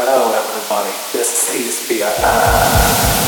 Hello everybody, this is BII.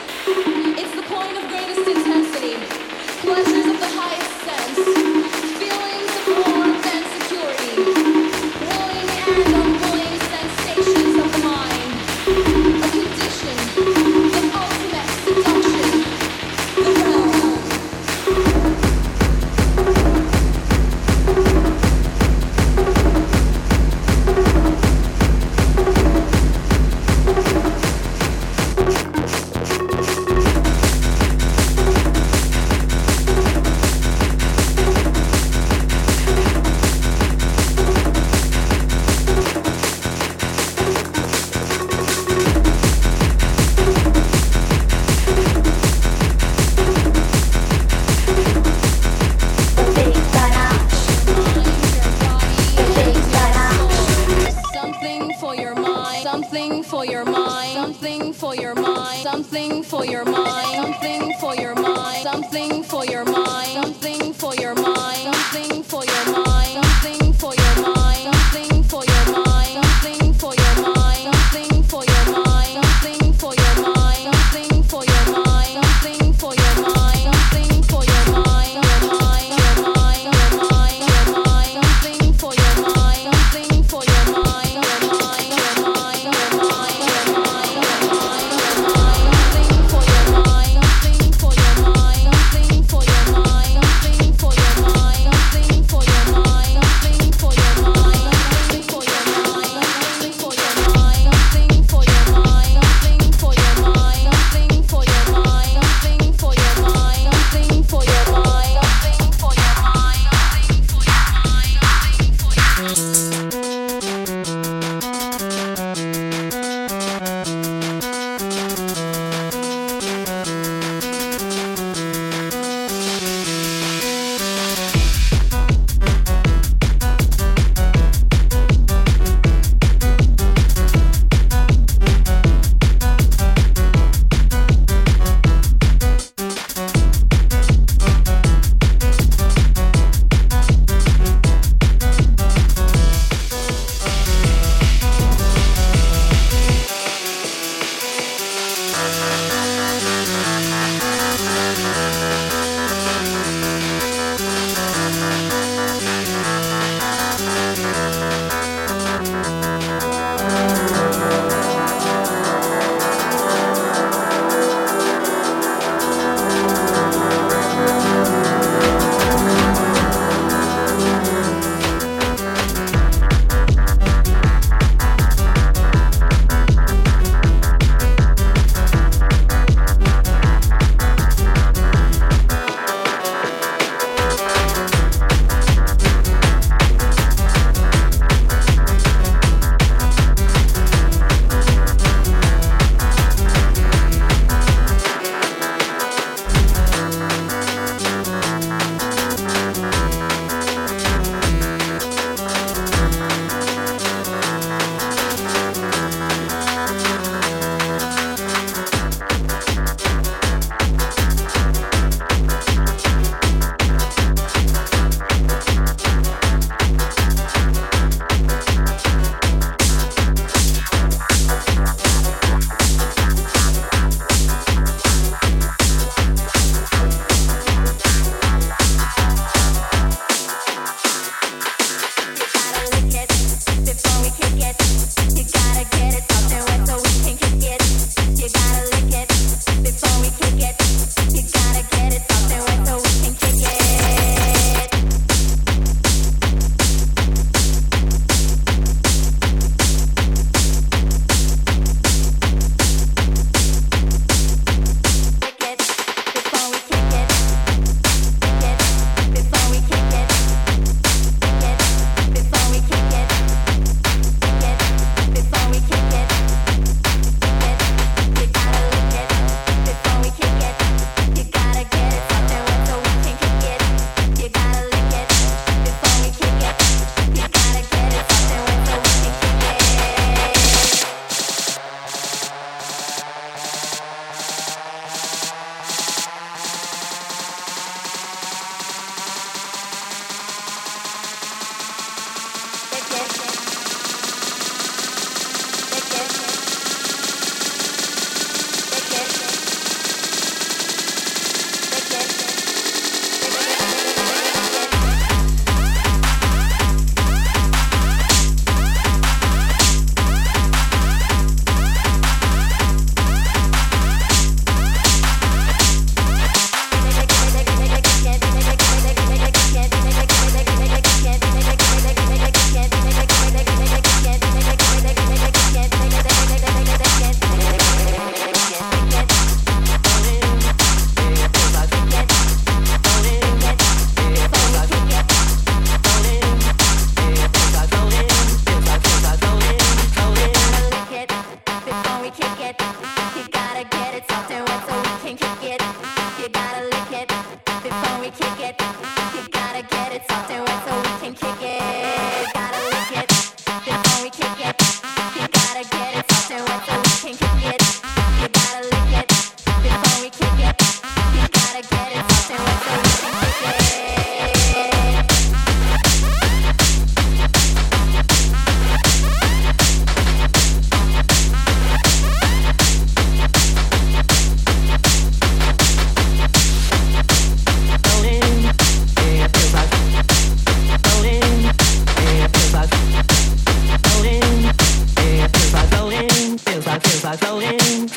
It's the point of greatest intensity, pleasures of the highest sense,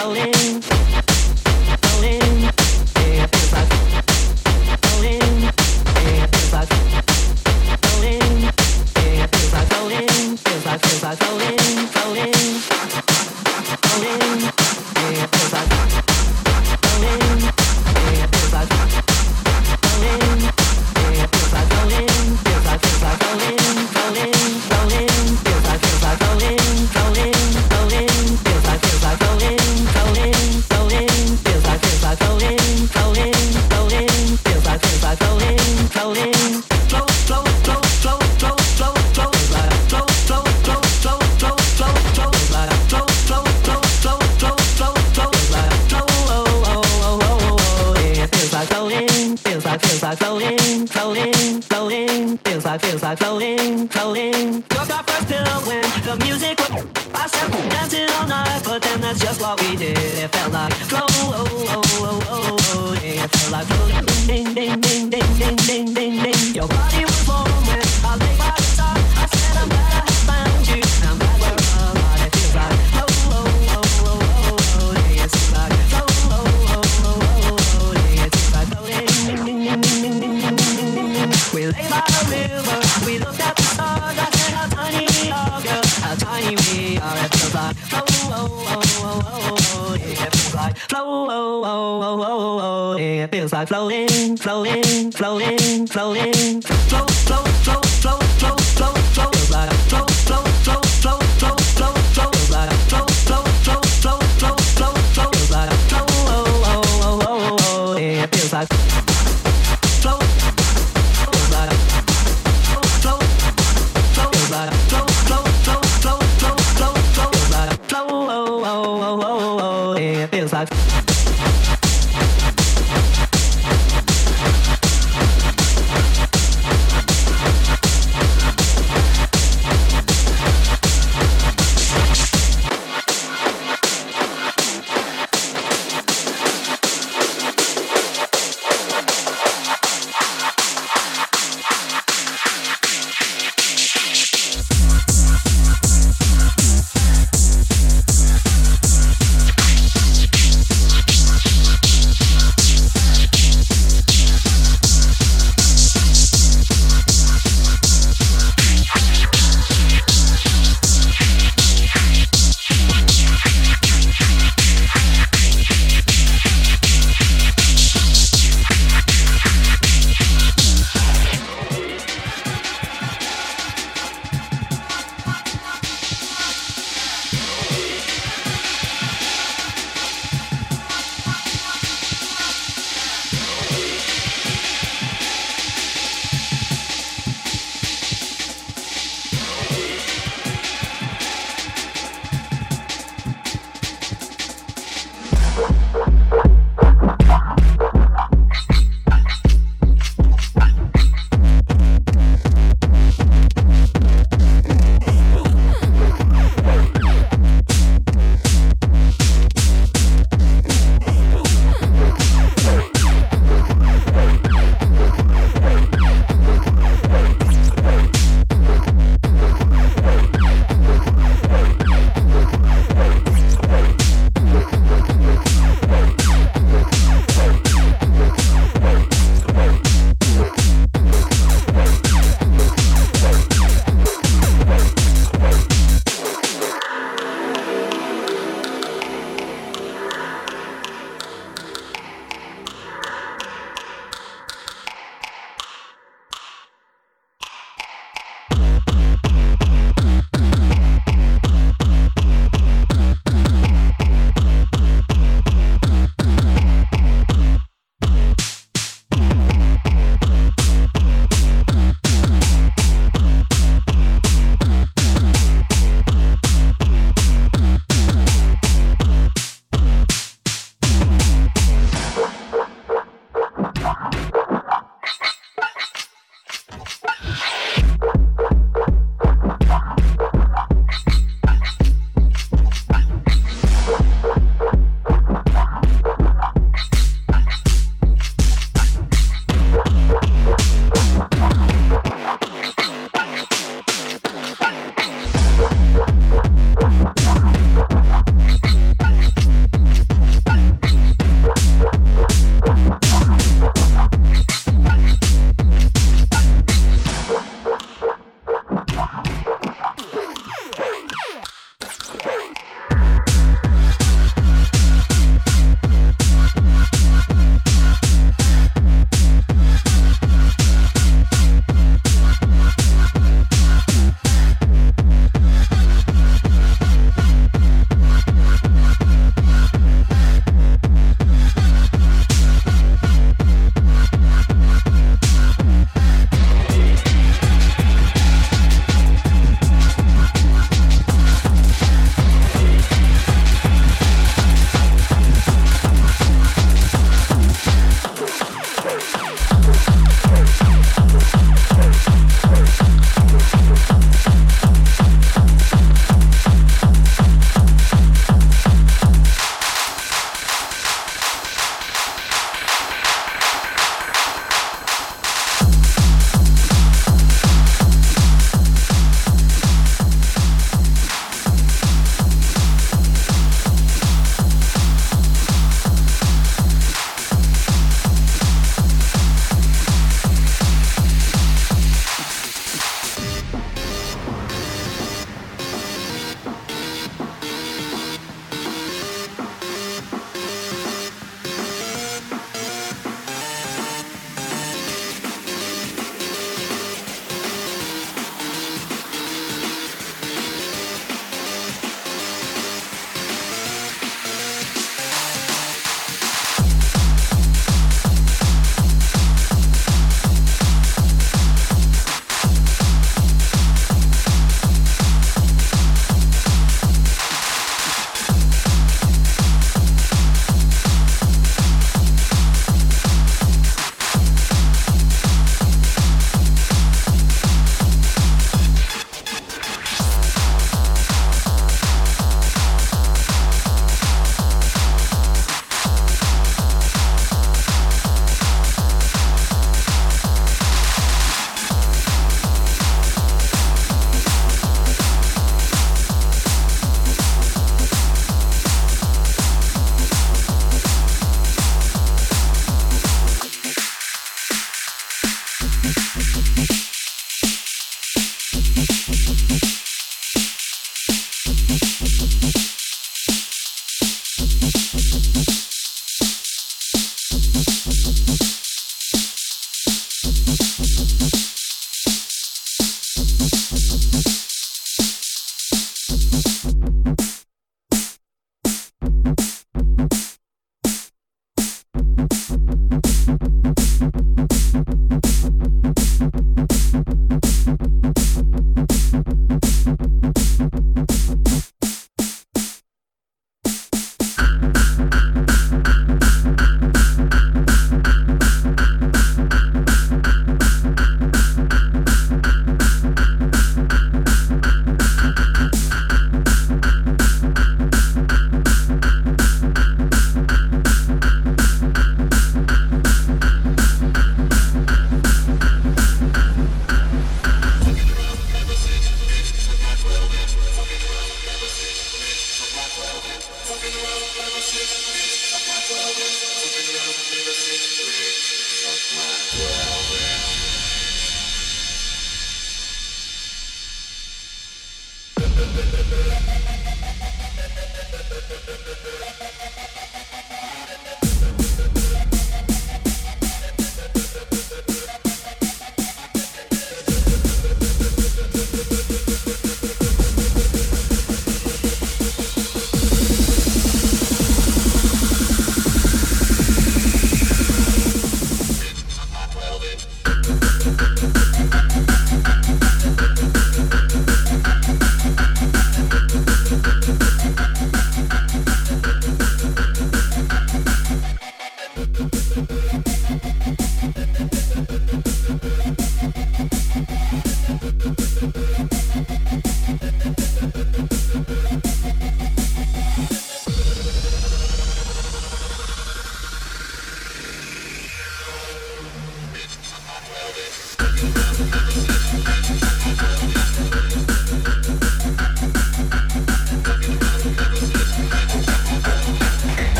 falling.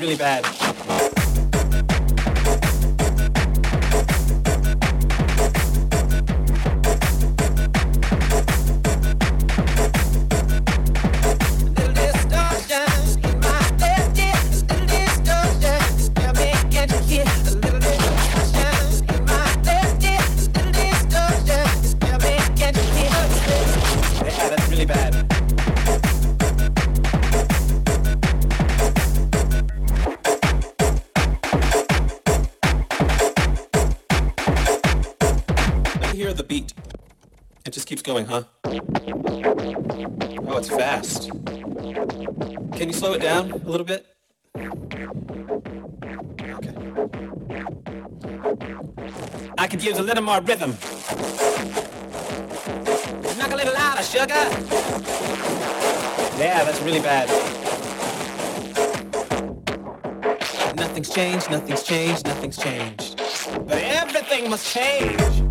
Really bad. Little more rhythm. Knock a little louder, sugar. Yeah, that's really bad. Nothing's changed, nothing's changed, nothing's changed. But everything must change.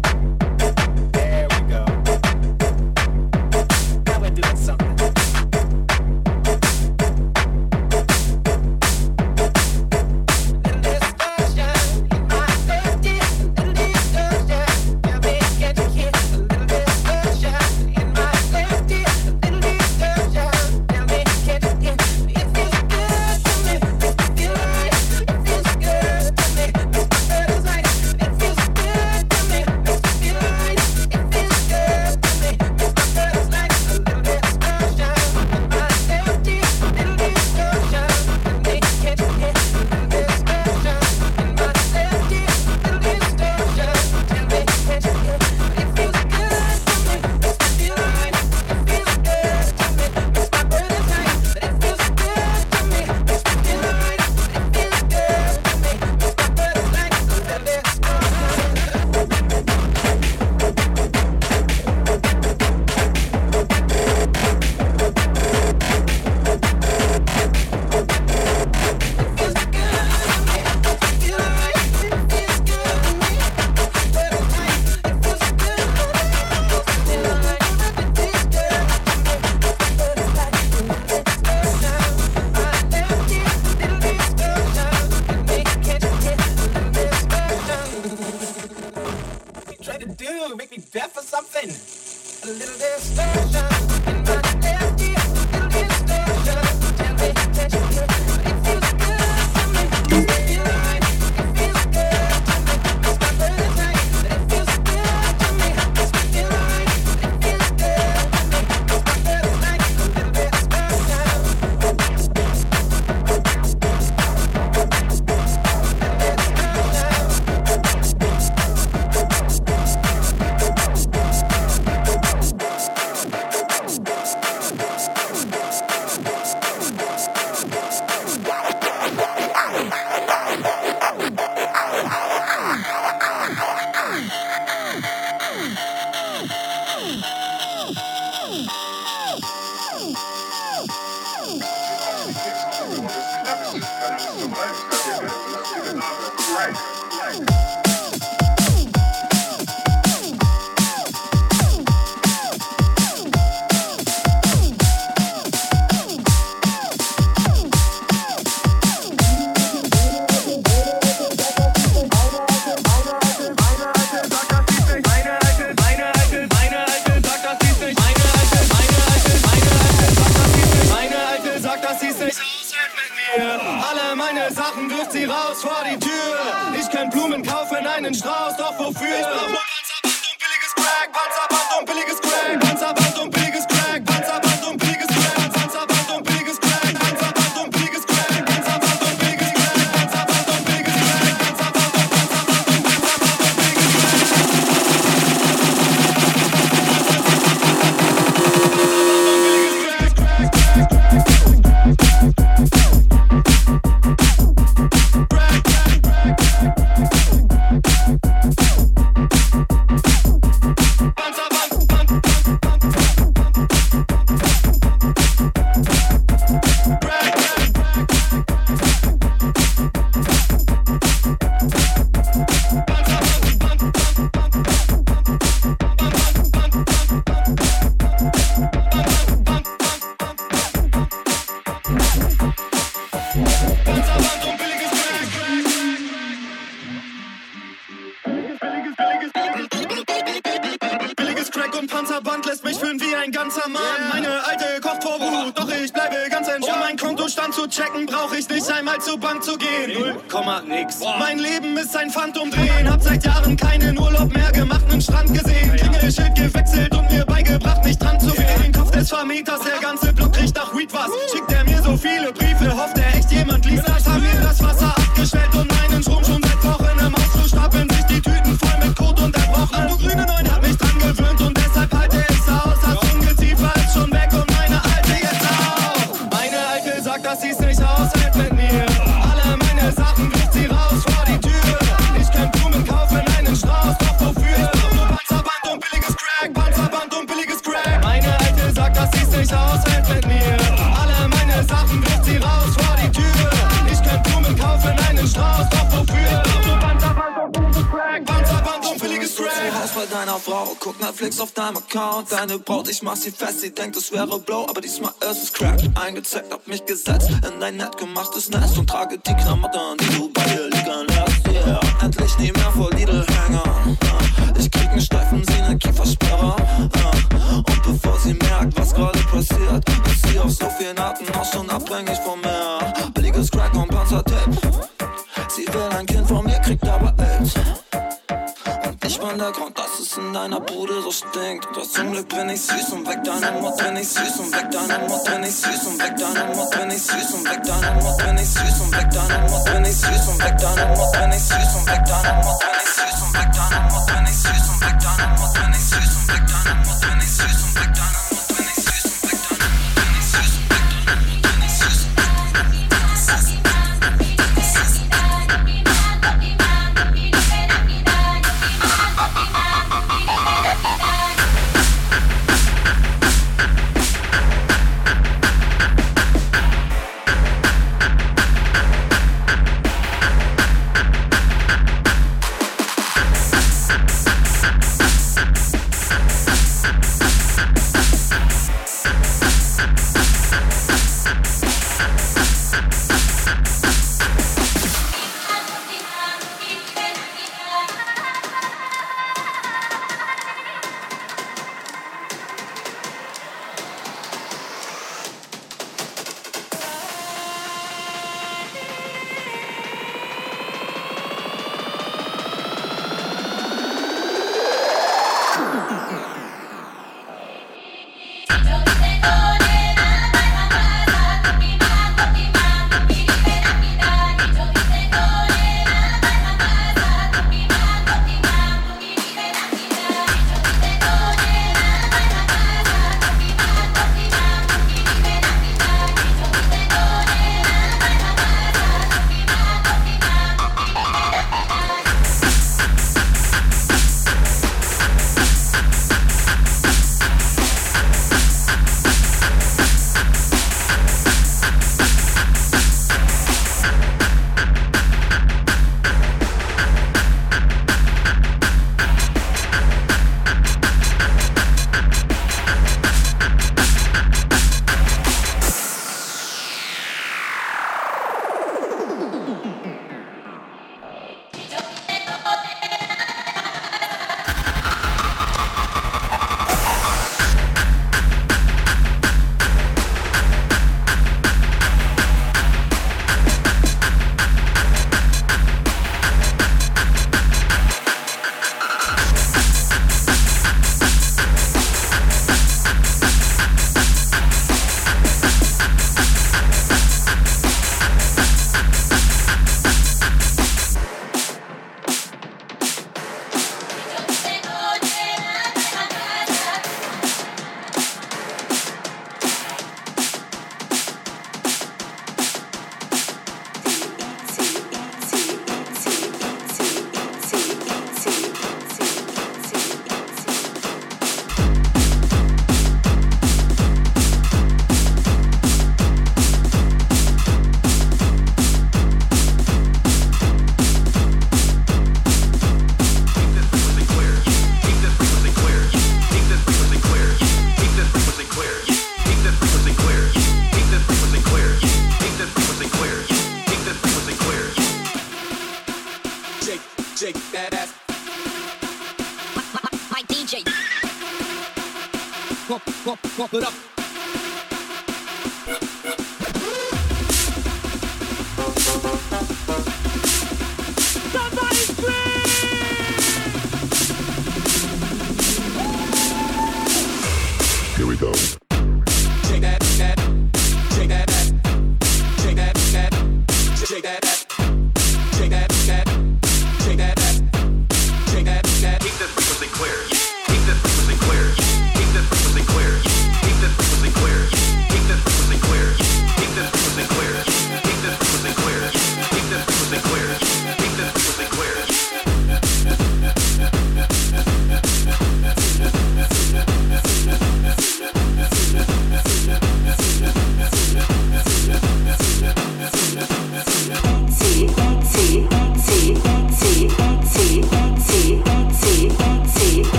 Deine Braut, ich mach sie fest, sie denkt, es wäre Blow, aber diesmal ist es Crack. Eingezeckt, hab mich gesetzt in dein nett gemachtes Nest und trage die Klamotten, Bude so stinkt. Doch zum Glück bin ich süß und weg deine Mut bin ich süß und weg deine Mut bin ich süß und weg deine Mut bin ich süß und weg deine Mut bin ich süß und weg deine Mut bin ich süß und weg deine Mut bin ich süß und weg deine Mut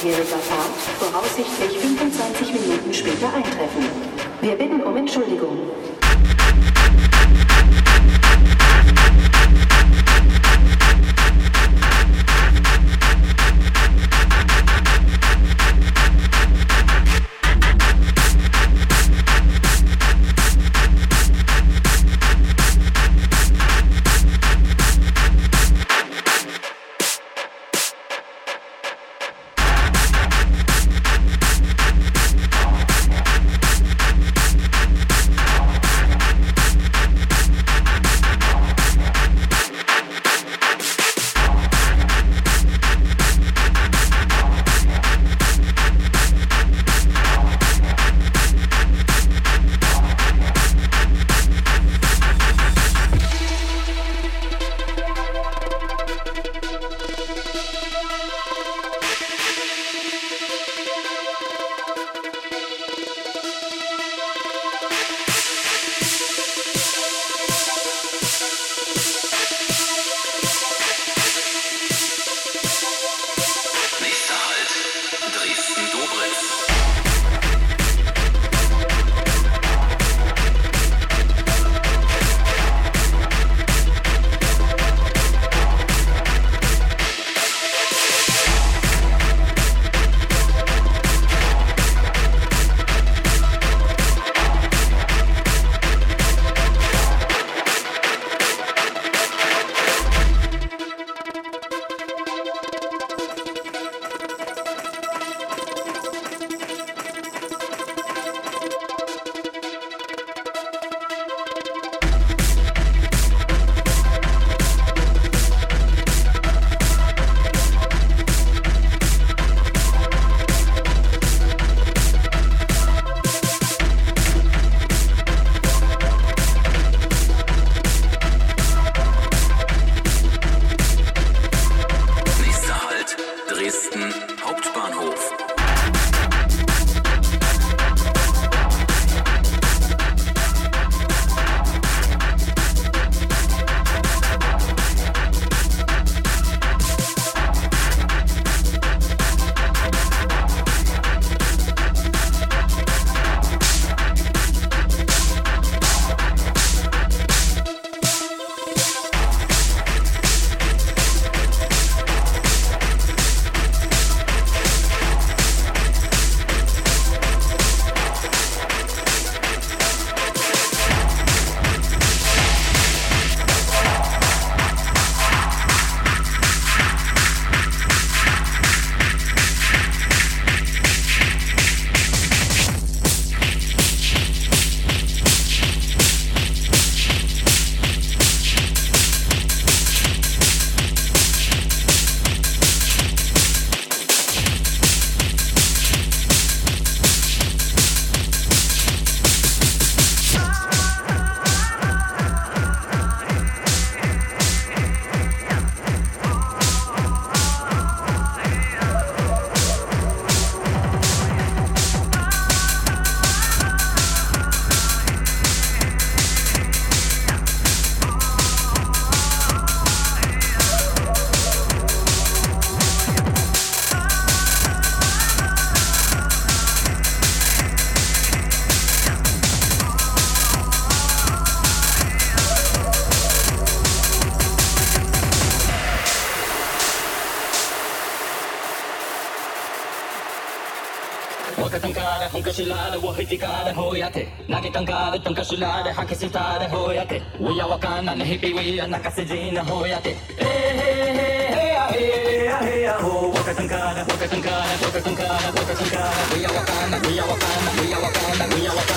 ganzjähriger Fahrt voraussichtlich 50 ficare hoiate Nagi tangare tanka shulare haki sitare hoiate Uya wakana ne hipi uya nakasejina hoiate Hey hey hey hey ah hey ah hey ah ho Waka tankara waka tankara waka tankara waka tankara Uya wakana uya wakana uya wakana uya wakana